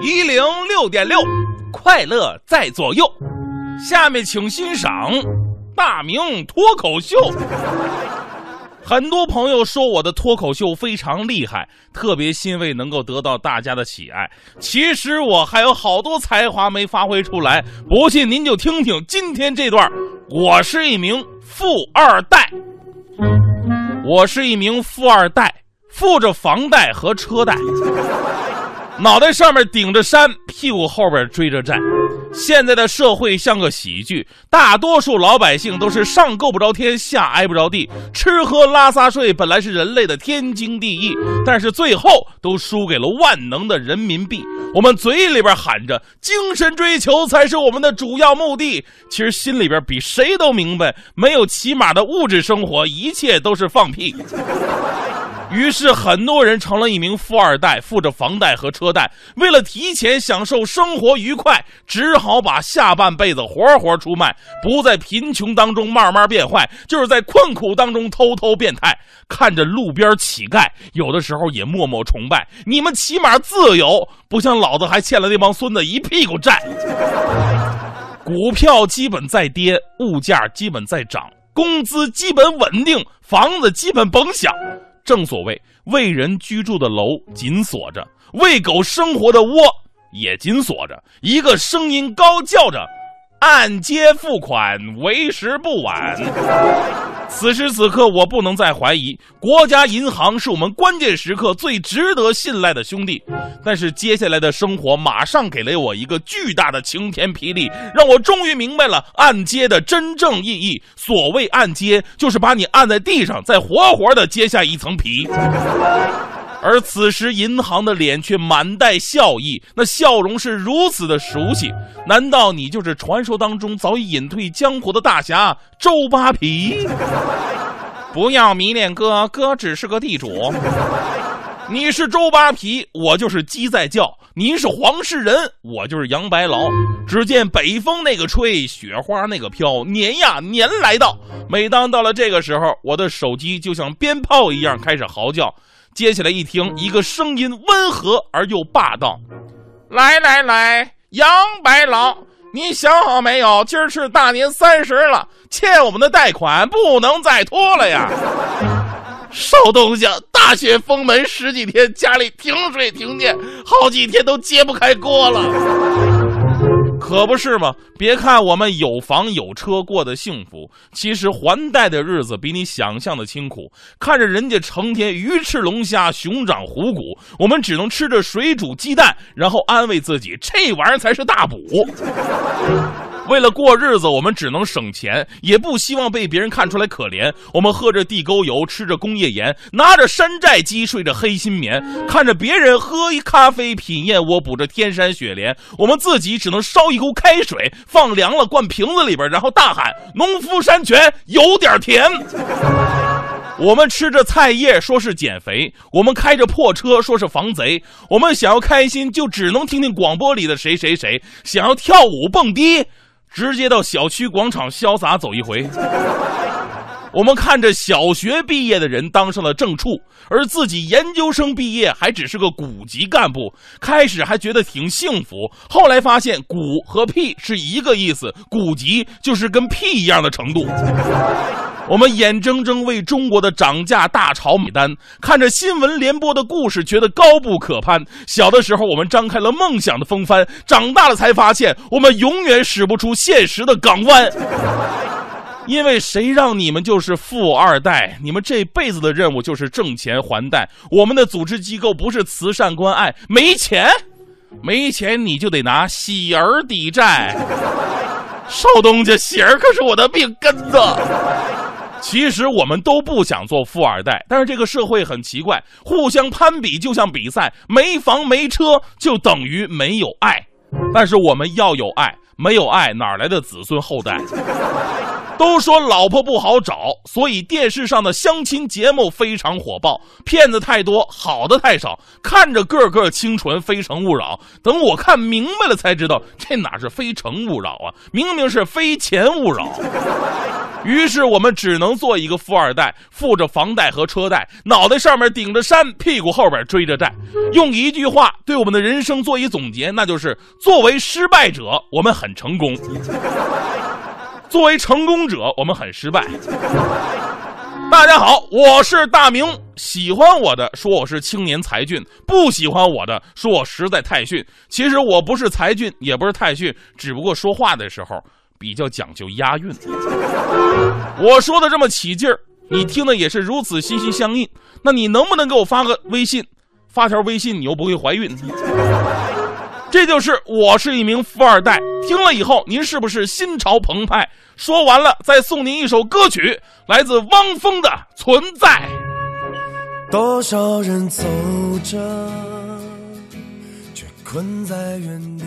一零六点六，快乐在左右。下面请欣赏大明脱口秀。很多朋友说我的脱口秀非常厉害，特别欣慰能够得到大家的喜爱。其实我还有好多才华没发挥出来，不信您就听听今天这段。我是一名富二代，我是一名富二代，负着房贷和车贷。脑袋上面顶着山，屁股后边追着债。现在的社会像个喜剧，大多数老百姓都是上够不着天，下挨不着地。吃喝拉撒睡本来是人类的天经地义，但是最后都输给了万能的人民币。我们嘴里边喊着精神追求才是我们的主要目的，其实心里边比谁都明白，没有起码的物质生活，一切都是放屁。于是，很多人成了一名富二代，负着房贷和车贷。为了提前享受生活愉快，只好把下半辈子活活出卖，不在贫穷当中慢慢变坏，就是在困苦当中偷偷变态。看着路边乞丐，有的时候也默默崇拜。你们起码自由，不像老子还欠了那帮孙子一屁股债。股票基本在跌，物价基本在涨，工资基本稳定，房子基本甭想。正所谓，为人居住的楼紧锁着，为狗生活的窝也紧锁着。一个声音高叫着：“按揭付款，为时不晚。”此时此刻，我不能再怀疑国家银行是我们关键时刻最值得信赖的兄弟。但是接下来的生活马上给了我一个巨大的晴天霹雳，让我终于明白了按揭的真正意义。所谓按揭，就是把你按在地上，再活活的揭下一层皮。而此时，银行的脸却满带笑意，那笑容是如此的熟悉。难道你就是传说当中早已隐退江湖的大侠周扒皮？不要迷恋哥，哥只是个地主。你是周扒皮，我就是鸡在叫；您是黄世仁，我就是杨白劳。只见北风那个吹，雪花那个飘，年呀年来到。每当到了这个时候，我的手机就像鞭炮一样开始嚎叫。接下来一听，一个声音温和而又霸道：“来来来，杨白劳，你想好没有？今儿是大年三十了，欠我们的贷款不能再拖了呀！” 少东家，大雪封门十几天，家里停水停电，好几天都揭不开锅了。可不是吗？别看我们有房有车过得幸福，其实还贷的日子比你想象的清苦。看着人家成天鱼翅龙虾、熊掌虎骨，我们只能吃着水煮鸡蛋，然后安慰自己这玩意儿才是大补。为了过日子，我们只能省钱，也不希望被别人看出来可怜。我们喝着地沟油，吃着工业盐，拿着山寨机，睡着黑心棉，看着别人喝一咖啡，品燕窝，补着天山雪莲，我们自己只能烧一锅开水，放凉了灌瓶子里边，然后大喊：“农夫山泉有点甜。”我们吃着菜叶，说是减肥；我们开着破车，说是防贼。我们想要开心，就只能听听广播里的谁谁谁；想要跳舞蹦迪。直接到小区广场潇洒走一回。我们看着小学毕业的人当上了正处，而自己研究生毕业还只是个股级干部。开始还觉得挺幸福，后来发现“股”和“屁”是一个意思，股级就是跟屁一样的程度。我们眼睁睁为中国的涨价大潮买单，看着新闻联播的故事，觉得高不可攀。小的时候，我们张开了梦想的风帆；长大了，才发现我们永远使不出现实的港湾。因为谁让你们就是富二代？你们这辈子的任务就是挣钱还贷。我们的组织机构不是慈善关爱，没钱，没钱你就得拿喜儿抵债。少东家，喜儿可是我的命根子。其实我们都不想做富二代，但是这个社会很奇怪，互相攀比就像比赛，没房没车就等于没有爱。但是我们要有爱，没有爱哪来的子孙后代？都说老婆不好找，所以电视上的相亲节目非常火爆，骗子太多，好的太少，看着个个清纯，非诚勿扰。等我看明白了，才知道这哪是非诚勿扰啊，明明是非钱勿扰。于是我们只能做一个富二代，负着房贷和车贷，脑袋上面顶着山，屁股后边追着债。用一句话对我们的人生做一总结，那就是：作为失败者，我们很成功；作为成功者，我们很失败。大家好，我是大明。喜欢我的说我是青年才俊，不喜欢我的说我实在太逊。其实我不是才俊，也不是太逊，只不过说话的时候比较讲究押韵。我说的这么起劲儿，你听的也是如此心心相印。那你能不能给我发个微信？发条微信你又不会怀孕。这就是我是一名富二代。听了以后，您是不是心潮澎湃？说完了，再送您一首歌曲，来自汪峰的《存在》。多少人走着，却困在原地。